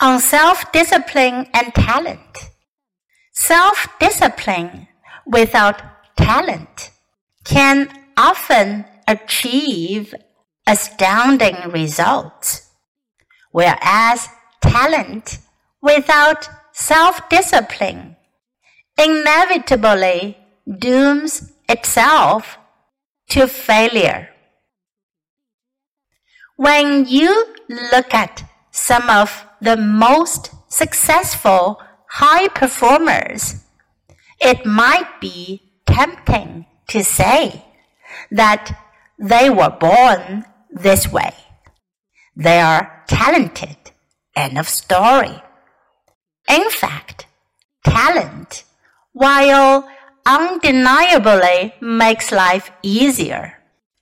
on self discipline and talent. Self discipline without talent can often achieve astounding results, whereas talent without self discipline inevitably dooms itself to failure. When you look at some of the most successful high performers, it might be tempting to say that they were born this way. They are talented. End of story. In fact, talent, while undeniably makes life easier,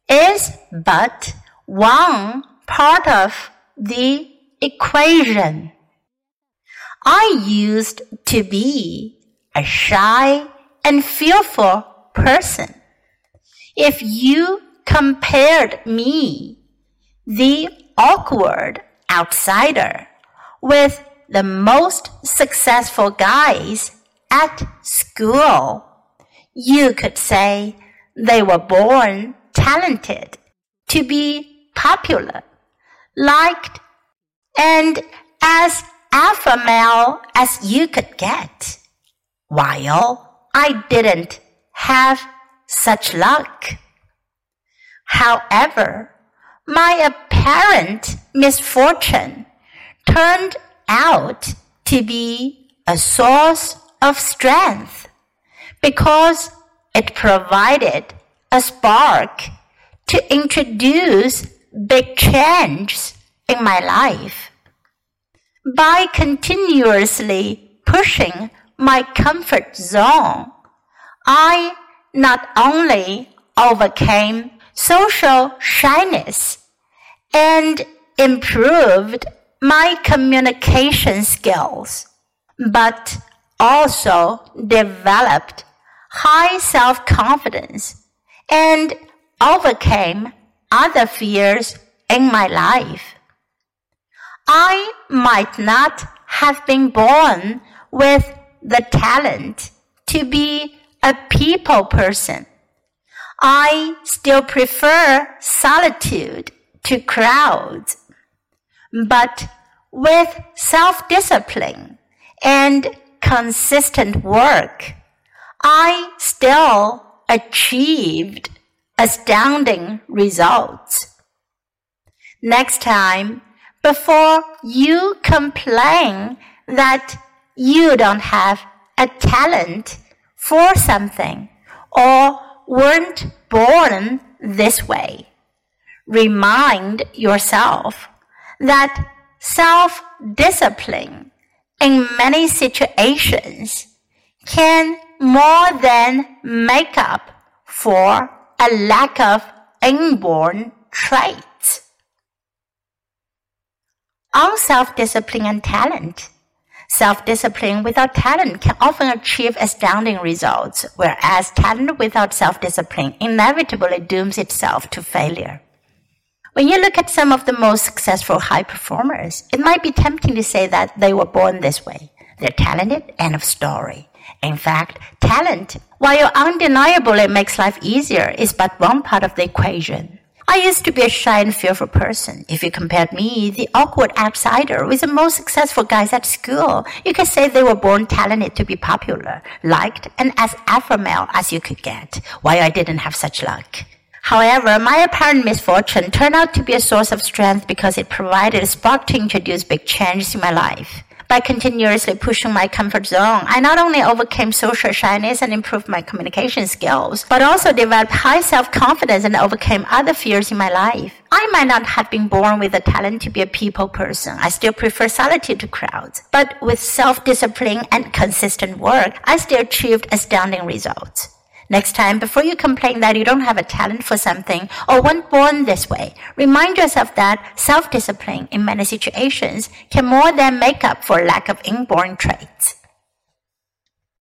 is but one part of the equation. I used to be a shy and fearful person. If you compared me, the awkward outsider, with the most successful guys at school, you could say they were born talented to be popular, liked, and as alpha male as you could get, while I didn't have such luck. However, my apparent misfortune turned out to be a source of strength because it provided a spark to introduce big changes in my life. By continuously pushing my comfort zone, I not only overcame social shyness and improved my communication skills, but also developed high self confidence and overcame other fears in my life. I might not have been born with the talent to be a people person. I still prefer solitude to crowds. But with self discipline and consistent work, I still achieved astounding results. Next time, before you complain that you don't have a talent for something or weren't born this way. Remind yourself that self discipline in many situations can more than make up for a lack of inborn traits. On self discipline and talent. Self discipline without talent can often achieve astounding results, whereas talent without self discipline inevitably dooms itself to failure. When you look at some of the most successful high performers, it might be tempting to say that they were born this way. They're talented, end of story. In fact, talent, while undeniably makes life easier, is but one part of the equation. I used to be a shy and fearful person. If you compared me, the awkward outsider, with the most successful guys at school, you could say they were born talented to be popular, liked, and as alpha as you could get, while I didn't have such luck. However, my apparent misfortune turned out to be a source of strength because it provided a spark to introduce big changes in my life. By continuously pushing my comfort zone, I not only overcame social shyness and improved my communication skills, but also developed high self-confidence and overcame other fears in my life. I might not have been born with the talent to be a people person. I still prefer solitude to crowds. But with self-discipline and consistent work, I still achieved astounding results. Next time, before you complain that you don't have a talent for something or weren't born this way, remind yourself that self-discipline in many situations can more than make up for lack of inborn traits.